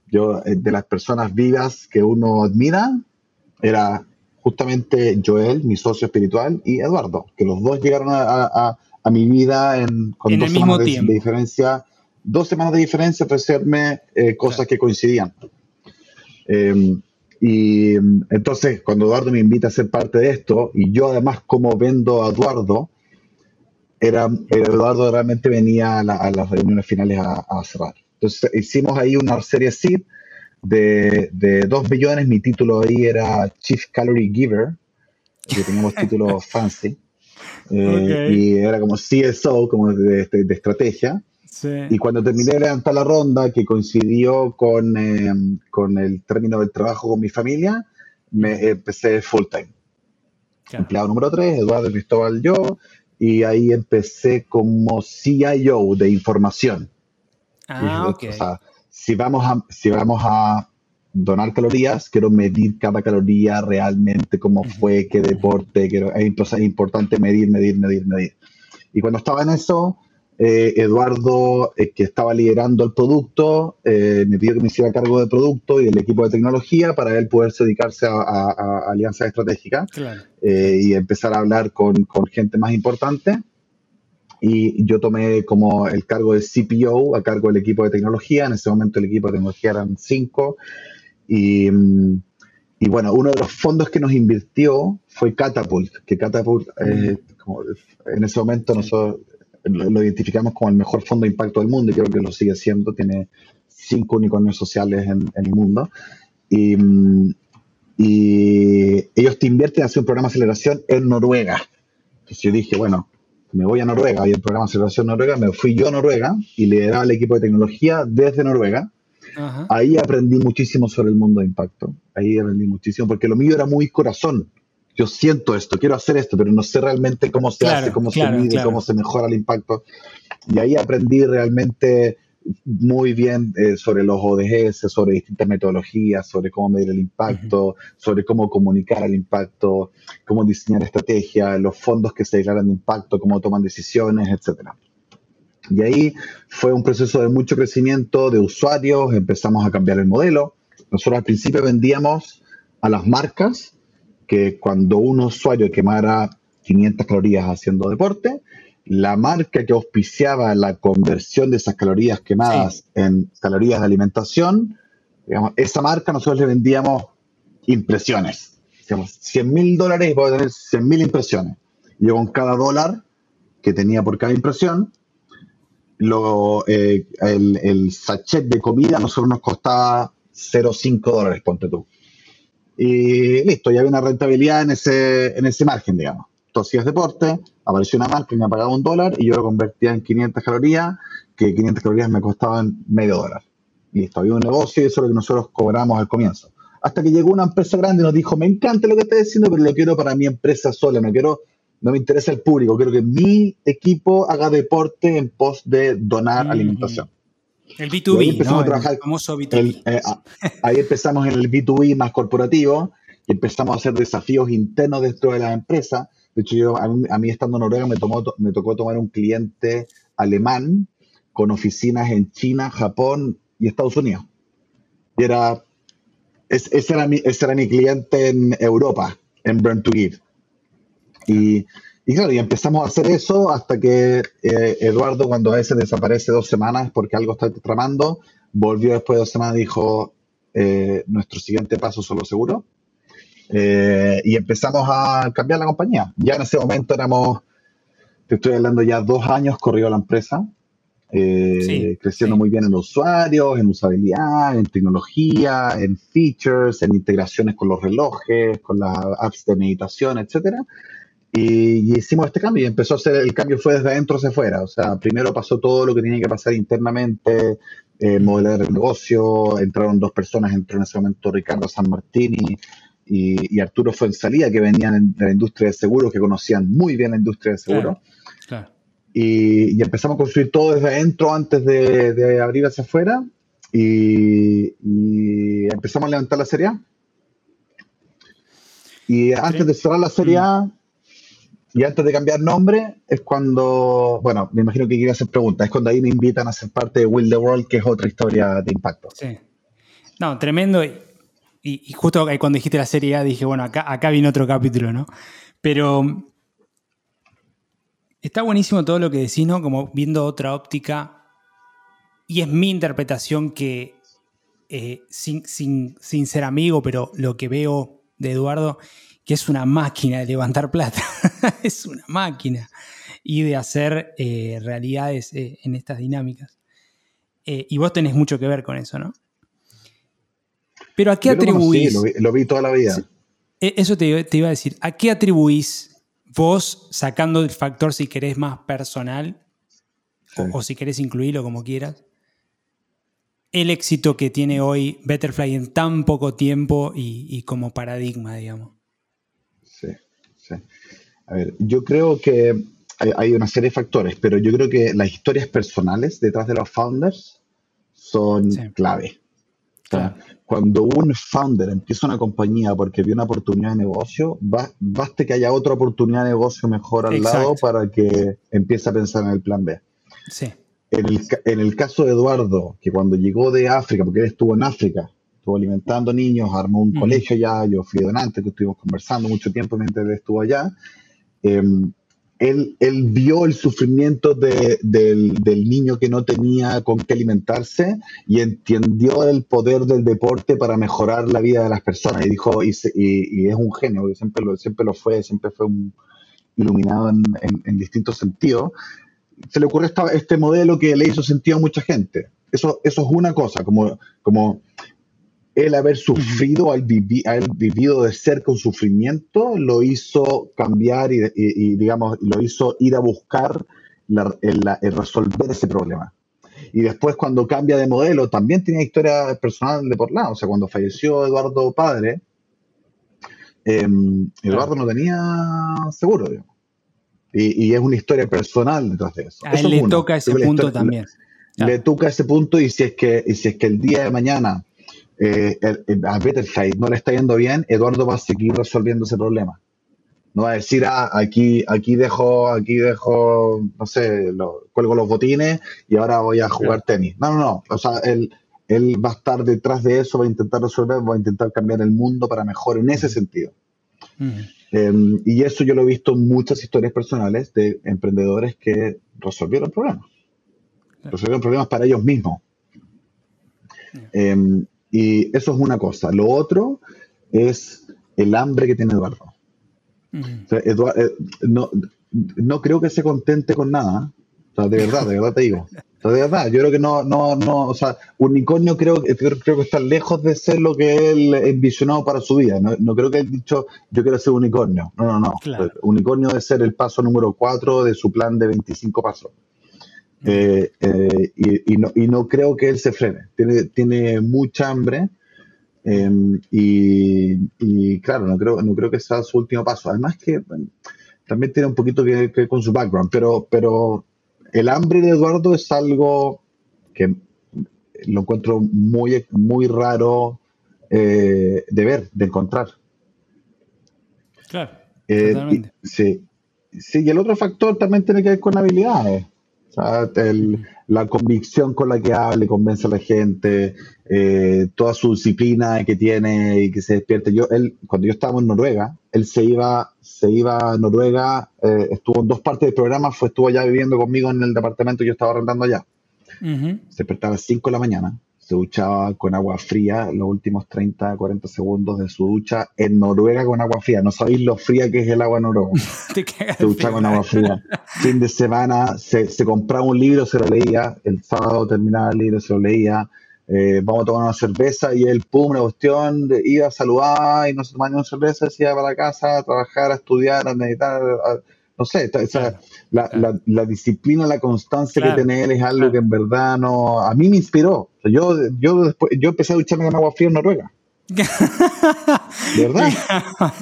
Speaker 1: yo, eh, de las personas vivas que uno admira, era justamente Joel, mi socio espiritual, y Eduardo, que los dos llegaron a, mi vida en, con dos semanas de, diferencia, dos semanas de diferencia, ofrecerme eh, cosas que coincidían. Em, y entonces, cuando Eduardo me invita a ser parte de esto, y yo además como vendo a Eduardo, era, Eduardo realmente venía a, las reuniones finales a, cerrar. Entonces hicimos ahí una serie SID de, de 2 millones. Mi título ahí era Chief Calorie Giver, que teníamos título fancy. Eh, y era como CSO, como de, estrategia. Y cuando terminé de levantar la ronda, que coincidió con, eh, con el término del trabajo con mi familia, me empecé full time. Empleado número 3, Eduardo Cristóbal, yo, y ahí empecé como CIO de información.
Speaker 2: Ah, ok.
Speaker 1: O sea, si vamos a, si vamos a donar calorías, quiero medir cada caloría realmente, cómo fue, qué deporte, quiero, es importante medir, medir, medir, medir. Y cuando estaba en eso, eh, Eduardo, eh, que estaba liderando el producto, eh, me pidió que me hiciera cargo del producto y del equipo de tecnología para él poderse dedicarse a, alianzas estratégicas y empezar a hablar con, gente más importante. y yo tomé como el cargo de CPO a cargo del equipo de tecnología. En ese momento el equipo de tecnología eran cinco. Y, mm, y bueno, uno de los fondos que nos invirtió fue Catapult, que Catapult, eh, en ese momento nosotros lo, identificamos como el mejor fondo de impacto del mundo y creo que lo sigue siendo, tiene cinco unicornios sociales en, el mundo. Y, mm, y, ellos te invierten a hacer un programa de aceleración en Noruega. Entonces yo dije, bueno, me voy a Noruega y el programa de aceleración Noruega, me fui yo a Noruega y lideraba el equipo de tecnología desde Noruega. Ahí aprendí muchísimo sobre el mundo de impacto. Ahí aprendí muchísimo porque lo mío era muy corazón. Yo siento esto, quiero hacer esto, pero no sé realmente cómo se hace, cómo se mide, cómo se mejora el impacto. Y ahí aprendí realmente muy bien eh, sobre los ODS, sobre distintas metodologías, sobre cómo medir el impacto, sobre cómo comunicar el impacto, cómo diseñar estrategias, los fondos que se declaran de impacto, cómo toman decisiones, etc. Y ahí fue un proceso de mucho crecimiento de usuarios, empezamos a cambiar el modelo. Nosotros al principio vendíamos a las marcas que cuando un usuario quemara 500 calorías haciendo deporte, la marca que auspiciaba la conversión de esas calorías quemadas en calorías de alimentación, digamos, esa marca nosotros le vendíamos impresiones. Digamos, 100 mil dólares y puedo tener 100 mil impresiones. Yo con cada dólar que tenía por cada impresión, lo, eh, el, el, sachet de comida a nosotros nos costaba 0,5 dólares, ponte tú. Y listo, ya había una rentabilidad en ese, en ese margen, digamos tú hacías deporte, apareció una marca y me pagaba un dólar y yo lo convertía en 500 calorías, que 500 calorías me costaban medio dólar. Listo, había un negocio y eso es lo que nosotros cobramos al comienzo. Hasta que llegó una empresa grande y nos dijo, me encanta lo que estás diciendo, pero lo quiero para mi empresa sola, no quiero, no me interesa el público, quiero que mi equipo haga deporte en pos de donar mm. alimentación.
Speaker 2: El B2B, ahí empezamos a trabajar, el famoso B2B.
Speaker 1: Eh, ahí empezamos en el B2B más corporativo y empezamos a hacer desafíos internos dentro de la empresa de hecho, yo, a, mí, estando en Noruega me, tomó, me tocó tomar un cliente alemán con oficinas en China, Japón y Estados Unidos. Y era, ese, era mi, ese era mi cliente en Europa, en Burn to Give. Y, y claro, y empezamos a hacer eso hasta que eh, Eduardo, cuando a veces desaparece dos semanas porque algo está tramando, volvió después de dos semanas y dijo, eh, nuestro siguiente paso solo seguro. Eh, y empezamos a cambiar la compañía. Ya en ese momento éramos, te estoy hablando ya dos años corrió la empresa, creciendo muy bien en usuarios, en usabilidad, en tecnología, en features, en integraciones con los relojes, con las apps de meditación, etcétera. Y, hicimos este cambio y empezó a ser, el cambio fue desde adentro hacia afuera. O sea, primero pasó todo lo que tenía que pasar internamente, eh, modelar el negocio, entraron dos personas, entró en ese momento Ricardo San Martini, y, Arturo Fuensalía, que venían de la industria de seguros, que conocían muy bien la industria de seguros. Y, empezamos a construir todo desde adentro antes de, abrir hacia afuera y, empezamos a levantar la serie A. Y antes de cerrar la serie A. y antes de cambiar nombre, es cuando, bueno, me imagino que quería hacer preguntas, es cuando ahí me invitan a ser parte de Will the World, que es otra historia de impacto.
Speaker 2: Sí. No, tremendo. Y, justo cuando dijiste la serie A dije, bueno, acá, acá viene otro capítulo, ¿no? Pero está buenísimo todo lo que decís, ¿no? Como viendo otra óptica. Y es mi interpretación que, eh, sin, ser amigo, pero lo que veo de Eduardo, que es una máquina de levantar plata. es una máquina. Y de hacer eh, realidades eh, en estas dinámicas. y vos tenés mucho que ver con eso, ¿no? Pero ¿a qué atribuís?
Speaker 1: Lo, vi, toda la vida.
Speaker 2: E, eso te, iba a decir. ¿A qué atribuís vos, sacando el factor si querés más personal, o, si querés incluirlo como quieras, el éxito que tiene hoy Betterfly en tan poco tiempo y, como paradigma, digamos?
Speaker 1: Sí, sí. A ver, yo creo que hay, una serie de factores, pero yo creo que las historias personales detrás de los founders son clave cuando un founder empieza una compañía porque vio una oportunidad de negocio, basta basta que haya otra oportunidad de negocio mejor al lado para que empiece a pensar en el plan B.
Speaker 2: Sí.
Speaker 1: En el, caso de Eduardo, que cuando llegó de África, porque él estuvo en África, estuvo alimentando niños, armó un colegio allá, yo fui donante, que estuvimos conversando mucho tiempo mientras él estuvo allá. Em, él, vio el sufrimiento del, niño que no tenía con qué alimentarse y entendió el poder del deporte para mejorar la vida de las personas. Y dijo, y, es un genio, siempre lo, siempre lo fue, siempre fue un iluminado en, en, distintos sentidos. Se le ocurrió este modelo que le hizo sentido a mucha gente. Eso, eso es una cosa, como, como el haber sufrido, al haber vivido de cerca un sufrimiento, lo hizo cambiar y, digamos, lo hizo ir a buscar el, resolver ese problema. Y después cuando cambia de modelo, también tenía historia personal de por lado. O sea, cuando falleció Eduardo Padre, em, Eduardo no tenía seguro, digamos. Y, es una historia personal detrás de eso.
Speaker 2: A él le toca ese punto también.
Speaker 1: Le, toca ese punto y si es que, y si es que el día de mañana eh, a Betterfly no le está yendo bien, Eduardo va a seguir resolviendo ese problema. No va a decir, ah, aquí, aquí dejo, aquí dejo, no sé, cuelgo los botines y ahora voy a jugar tenis. No, no, no. O sea, él, él va a estar detrás de eso, va a intentar resolver, va a intentar cambiar el mundo para mejor en ese sentido. Em, y eso yo lo he visto en muchas historias personales de emprendedores que resolvieron problemas. Resolvieron problemas para ellos mismos. Y eso es una cosa. Lo otro es el hambre que tiene Eduardo. Eh, no, no, creo que se contente con nada. de verdad, de verdad te digo. de verdad, yo creo que no, no, no, o sea, unicornio creo, creo, creo que está lejos de ser lo que él envisionado para su vida. No, creo que él dicho, yo quiero ser unicornio. No, no, no. Unicornio debe ser el paso número 4 de su plan de 25 pasos. Eh, eh, y, no, y, no, creo que él se frene. Tiene, tiene mucha hambre em, y, claro, no creo, no creo que sea su último paso. Además que también tiene un poquito que ver con su background, pero, pero el hambre de Eduardo es algo que lo encuentro muy, muy raro eh, de ver, de encontrar.
Speaker 2: Claro. Totalmente.
Speaker 1: sí. Sí, y el otro factor también tiene que ver con habilidades la convicción con la que habla y convence a la gente, eh, toda su disciplina que tiene y que se despierte. Yo, él, cuando yo estaba en Noruega, él se iba, se iba a Noruega, eh, estuvo en dos partes del programa, fue, estuvo allá viviendo conmigo en el departamento que yo estaba arrendando allá. Se despertaba a las 5 de la mañana, se duchaba con agua fría los últimos 30, 40 segundos de su ducha en Noruega con agua fría. No sabéis lo fría que es el agua Noruega. se duchaba con agua fría. Fin de semana se, se, compraba un libro, se lo leía. El sábado terminaba el libro, se lo leía. Eh, vamos a tomar una cerveza y él, pum, una cuestión, iba a saludar y no se tomaba una cerveza, se iba para la casa a trabajar, a estudiar, a meditar, no sé, la, disciplina, la constancia que tiene él es algo que en verdad no, a mí me inspiró. yo, yo, después, yo empecé a ducharme con agua fría en Noruega. ¿Verdad?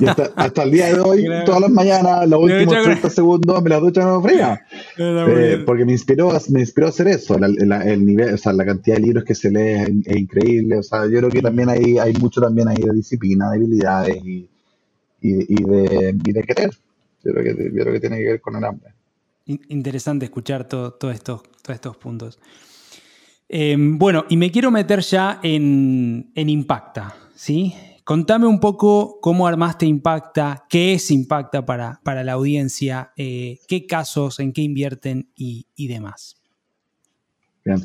Speaker 1: Y hasta, el día de hoy, todas las mañanas, los últimos 30 segundos, me la ducho en agua fría. Eh, porque me inspiró, me inspiró a hacer eso. el nivel, o sea, la cantidad de libros que se lee es, increíble. O sea, yo creo que también hay, hay mucho también ahí de disciplina, de habilidades y, y, de, y de querer. Yo creo, que, tiene que ver con el hambre.
Speaker 2: Interesante escuchar todos estos, estos puntos. Em, bueno, y me quiero meter ya en, Impacta, ¿sí? Contame un poco cómo armaste Impacta, qué es Impacta para, para la audiencia, eh, qué casos, en qué invierten y, demás.
Speaker 1: Bien.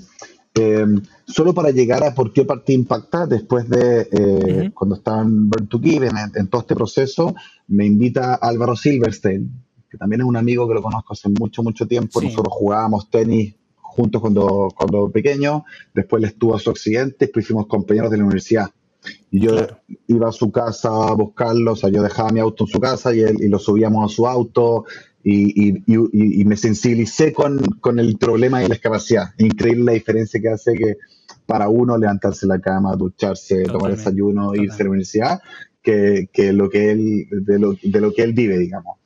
Speaker 1: Em, solo para llegar a por qué partí Impacta, después de eh, cuando estaba en Burn to Give, en, todo este proceso, me invita Álvaro Silverstein, que también es un amigo que lo conozco hace mucho, mucho tiempo. Nosotros jugábamos tenis juntos cuando, cuando pequeño, después él estuvo a su accidente, después fuimos compañeros de la universidad. Y yo iba a su casa a buscarlo, o sea, yo dejaba mi auto en su casa y, él, y lo subíamos a su auto y, y, y me sensibilicé con, con, el problema de la discapacidad. Increíble la diferencia que hace que para uno levantarse la cama, ducharse, tomar desayuno, irse a la universidad, que, que, lo que él, de, lo, de lo que él vive, digamos.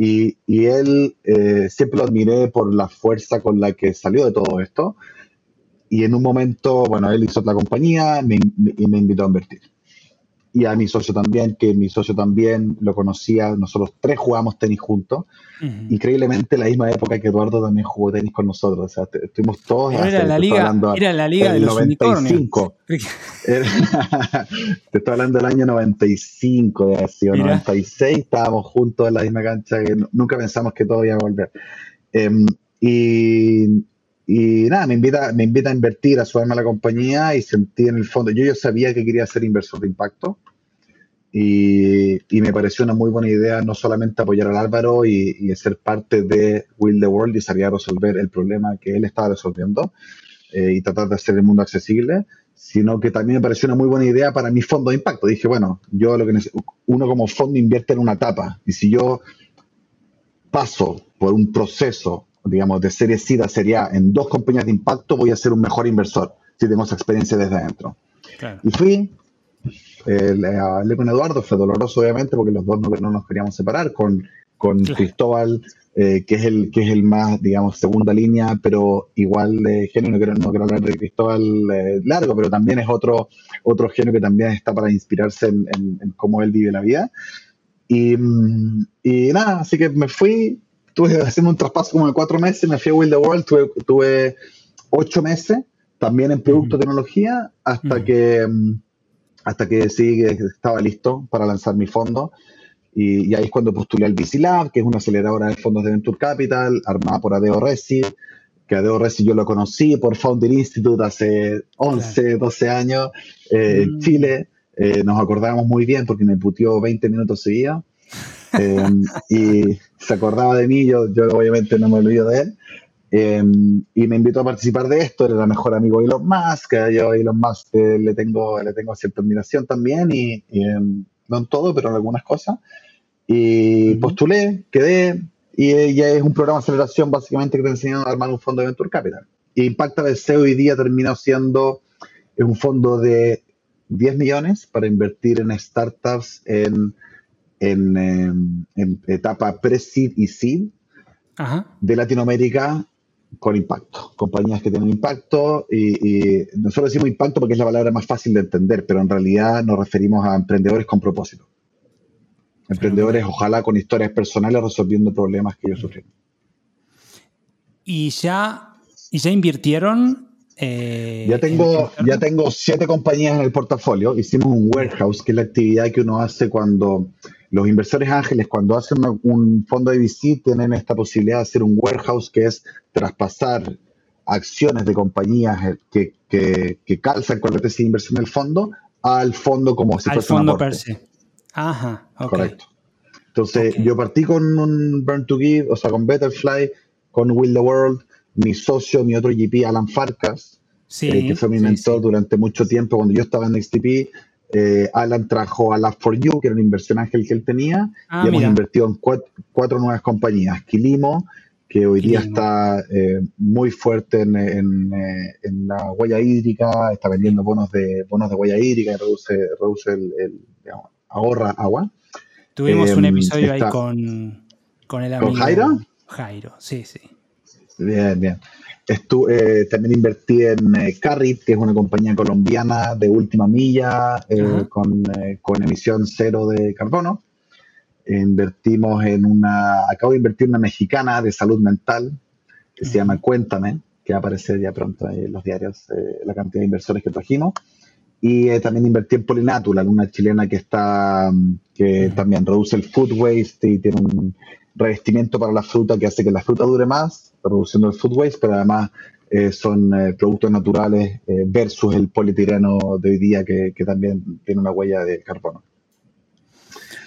Speaker 1: Y, y él eh, siempre lo admiré por la fuerza con la que salió de todo esto. Y en un momento, bueno, él hizo la compañía y me invitó a invertir. Y a mi socio también, que mi socio también lo conocía, nosotros tres jugamos tenis juntos, increíblemente la misma época que Eduardo también jugó tenis con nosotros, o sea, estuvimos todos...
Speaker 2: era, la liga, era la liga de los 95.
Speaker 1: te estoy hablando del año 95, de así, 96, estábamos juntos en la misma cancha, que nunca pensamos que todo iba a volver. Em, y, y nada, me invita, me invita a invertir, a sumarme a la compañía y sentí en el fondo, yo ya sabía que quería ser inversor de impacto y, me pareció una muy buena idea no solamente apoyar al Álvaro y, ser parte de Will the World y salir a resolver el problema que él estaba resolviendo eh, y tratar de hacer el mundo accesible, sino que también me pareció una muy buena idea para mi fondo de impacto. Dije, bueno, yo lo que uno como fondo invierte en una etapa y si yo paso por un proceso digamos, de serie C a serie A en dos compañías de impacto, voy a ser un mejor inversor si tengo esa experiencia desde adentro. Y fui, eh, hablé con Eduardo, fue doloroso obviamente porque los dos no, nos queríamos separar, con, con Cristóbal, eh, que, es el, que es el más, digamos, segunda línea, pero igual de genio, no quiero, no quiero hablar de Cristóbal eh, largo, pero también es otro, otro genio que también está para inspirarse en, en, cómo él vive la vida. Y, mm, y nada, así que me fui, estuve haciendo un traspaso como de cuatro meses, me fui a the World, tuve, ocho meses también en producto de tecnología hasta que mm, hasta que decidí que estaba listo para lanzar mi fondo. Y, ahí es cuando postulé al VC Lab, que es una aceleradora de fondos de Venture Capital, armada por Adeo Resi, que Adeo Resi yo lo conocí por Founder Institute hace 11, 12 años eh, en mm. Chile. Eh, nos acordábamos muy bien porque me putió 20 minutos seguidos. Em, y se acordaba de mí, yo, yo obviamente no me olvido de él. Em, y me invitó a participar de esto, era el mejor amigo de Elon Musk, yo a Elon Musk eh, le, tengo, le tengo cierta admiración también, y, em, no en todo, pero en algunas cosas. Y postulé, quedé, y ya es un programa de aceleración básicamente que te enseña a armar un fondo de Venture Capital. Y Impacta BC hoy día termina siendo un fondo de 10 millones para invertir en startups en Em, en, etapa pre-seed y seed de Latinoamérica con impacto, compañías que tienen impacto y, nosotros decimos impacto porque es la palabra más fácil de entender, pero en realidad nos referimos a emprendedores con propósito. Emprendedores, ojalá con historias personales resolviendo problemas que ellos sufrieron.
Speaker 2: ¿Y ya, y ya invirtieron eh,
Speaker 1: ya, tengo, ya tengo siete compañías en el portafolio. Hicimos un warehouse, que es la actividad que uno hace cuando los inversores ángeles, cuando hacen un fondo de visita, tienen esta posibilidad de hacer un warehouse, que es traspasar acciones de compañías que, que, calzan con la tesis de inversión del fondo al fondo como si fuese fondo per se.
Speaker 2: Ajá,
Speaker 1: Correcto. Entonces, yo partí con un Burn to Give, o sea, con Betterfly, con Will the World, mi socio, mi otro GP, Alan Farkas, eh, que fue mi mentor durante mucho tiempo cuando yo estaba en XTP. Eh, Alan trajo a Lab4U, que era una inversión ángel que él tenía, ah, y hemos invertido en cuatro, nuevas compañías. Quilimo, que hoy día está eh, muy fuerte en, la huella hídrica, está vendiendo bonos de bonos de huella hídrica, reduce, reduce el, ahorra agua.
Speaker 2: Tuvimos un episodio ahí con, con el amigo.
Speaker 1: ¿Con Jairo?
Speaker 2: Jairo, sí, sí.
Speaker 1: Bien, bien. Estuve, eh, también invertí en eh, Carrit, que es una compañía colombiana de última milla eh, con, emisión cero de carbono. Invertimos en una, acabo de invertir en una mexicana de salud mental que se llama Cuéntame, que va a aparecer ya pronto en los diarios la cantidad de inversores que trajimos. Y también invertí en Polinatural, una chilena que está que también reduce el food waste y tiene un revestimiento para la fruta que hace que la fruta dure más, reduciendo el food waste, pero además eh, son eh, productos naturales eh, versus el polietileno de hoy día que, también tiene una huella de carbono.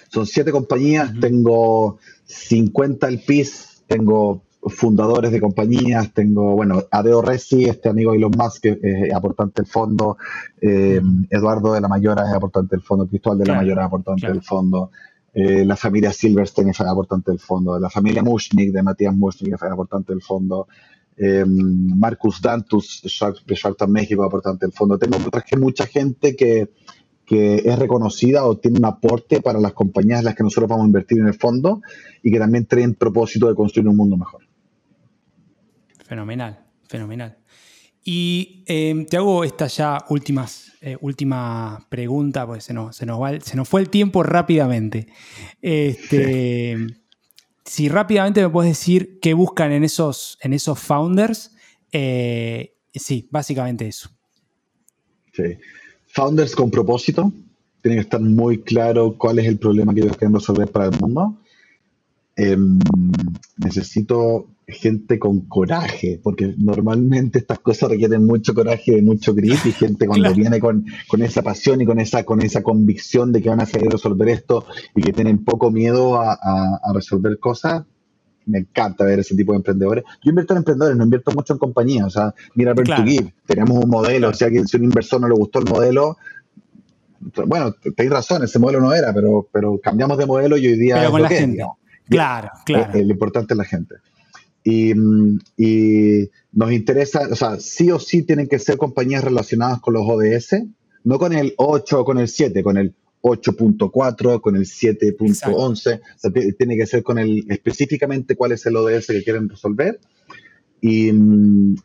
Speaker 1: Son siete compañías, tengo 50 PIS, tengo fundadores de compañías, tengo, bueno, Adeo Resi, este amigo Elon Musk, que es aportante del fondo, Eduardo de la Mayora es aportante del fondo, Cristóbal de la Mayora es aportante del fondo, eh, la familia Silverstein fue aportante del fondo, la familia Mushnik de Matías Mushnik fue aportante del fondo, eh, Marcus Dantus de Shark México aportante del fondo. Tengo mucha gente que, que es reconocida o tiene un aporte para las compañías en las que nosotros vamos a invertir en el fondo y que también traen propósito de construir un mundo mejor.
Speaker 2: Fenomenal, fenomenal. Y em, te hago esta ya últimas, eh, última pregunta, porque se nos, se, nos se nos fue el tiempo rápidamente. Este, si rápidamente me puedes decir qué buscan en esos, en esos founders, eh, sí, básicamente eso.
Speaker 1: Sí. Founders con propósito, tiene que estar muy claro cuál es el problema que ellos quieren resolver para el mundo. Em, necesito gente con coraje, porque normalmente estas cosas requieren mucho coraje y mucho grit, y gente cuando viene con, esa pasión y con esa, con esa convicción de que van a salir a resolver esto y que tienen poco miedo a, resolver cosas, me encanta ver ese tipo de emprendedores. Yo invierto en emprendedores, no invierto mucho en compañías, o sea, mira claro. tenemos un modelo, o sea, que si a un inversor no le gustó el modelo, bueno, tenéis razón, ese modelo no era, pero, pero cambiamos de modelo y hoy día...
Speaker 2: Pero con la gente. Claro, claro.
Speaker 1: lo importante es la gente. Y, nos interesa, o sea, sí o sí tienen que ser compañías relacionadas con los ODS, no con el 8 o con el 7, con el 8.4, con el 7.11, tiene que ser con el específicamente cuál es el ODS que quieren resolver. Y,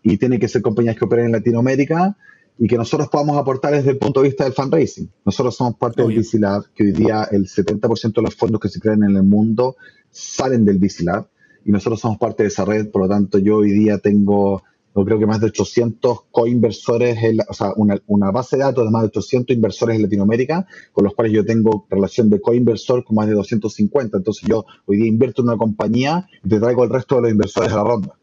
Speaker 1: y tiene que ser compañías que operen en Latinoamérica y que nosotros podamos aportar desde el punto de vista del fundraising. Nosotros somos parte del VC Lab, que hoy día el 70% de los fondos que se crean en el mundo salen del VC Lab y nosotros somos parte de esa red, por lo tanto yo hoy día tengo, yo creo que más de 800 coinversores, o sea, una, una, base de datos de más de 800 inversores en Latinoamérica, con los cuales yo tengo relación de coinversor con más de 250. Entonces yo hoy día invierto en una compañía y te traigo el resto de los inversores a la ronda.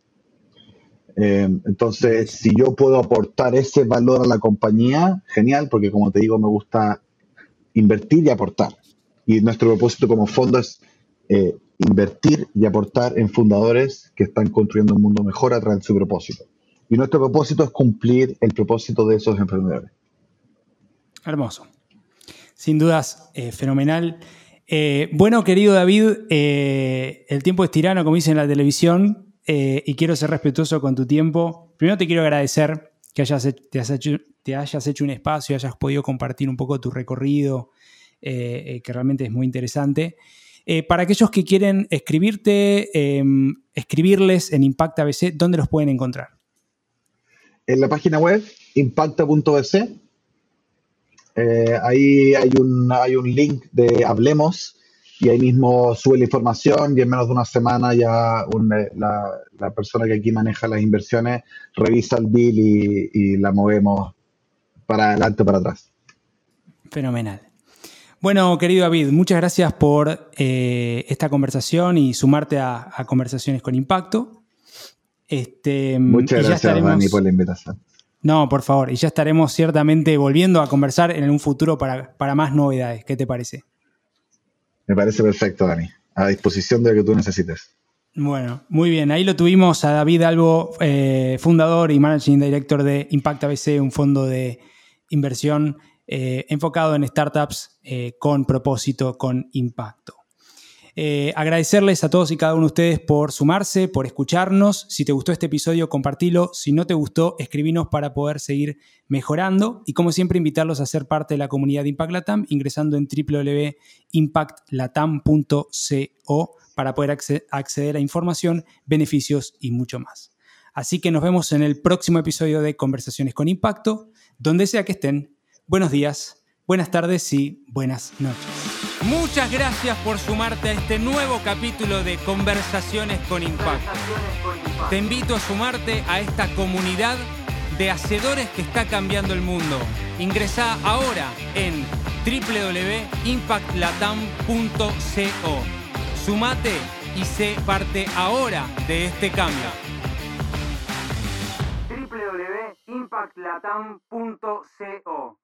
Speaker 1: Eh, entonces, si yo puedo aportar ese valor a la compañía, genial, porque como te digo, me gusta invertir y aportar. Y nuestro propósito como fondo es eh, invertir y aportar en fundadores que están construyendo un mundo mejor a través de su propósito. Y nuestro propósito es cumplir el propósito de esos emprendedores.
Speaker 2: Hermoso. Sin dudas, eh, fenomenal. Eh, bueno, querido David, eh, el tiempo es tirano, como dicen en la televisión, y quiero ser respetuoso con tu tiempo. Primero te quiero agradecer que hayas, te, hecho, te hayas hecho un espacio, hayas podido compartir un poco tu recorrido, que realmente es muy interesante. Eh, para aquellos que quieren escribirte, em, escribirles en Impacta ABC, ¿dónde los pueden encontrar?
Speaker 1: En la página web, impacta.bc. Eh, ahí hay un, hay un link de Hablemos y ahí mismo sube la información y en menos de una semana ya eh, la, persona que aquí maneja las inversiones revisa el bill y, y la movemos para adelante o para atrás.
Speaker 2: Fenomenal. Bueno, querido David, muchas gracias por eh, esta conversación y sumarte a, Conversaciones con Impacto.
Speaker 1: Este, muchas gracias, Dani, por la invitación.
Speaker 2: No, por favor, y ya estaremos ciertamente volviendo a conversar en un futuro para, para más novedades. ¿Qué te parece?
Speaker 1: Me parece perfecto, Dani. A disposición de lo que tú necesites.
Speaker 2: Bueno, muy bien. Ahí lo tuvimos a David Albo, eh, fundador y managing director de Impact ABC, un fondo de inversión eh, enfocado en startups eh, con propósito, con impacto. Eh, agradecerles a todos y cada uno de ustedes por sumarse, por escucharnos. Si te gustó este episodio, compartilo. Si no te gustó, escribinos para poder seguir mejorando. Y como siempre, invitarlos a ser parte de la comunidad de Impact Latam ingresando en www.impactlatam.co para poder acceder a información, beneficios y mucho más. Así que nos vemos en el próximo episodio de Conversaciones con Impacto, donde sea que estén buenos días, buenas tardes y buenas noches. Muchas gracias por sumarte a este nuevo capítulo de Conversaciones con Impacto. Te invito a sumarte a esta comunidad de hacedores que está cambiando el mundo. Ingresa ahora en www.impactlatam.co. Sumate y sé parte ahora de este cambio. www.impactlatam.co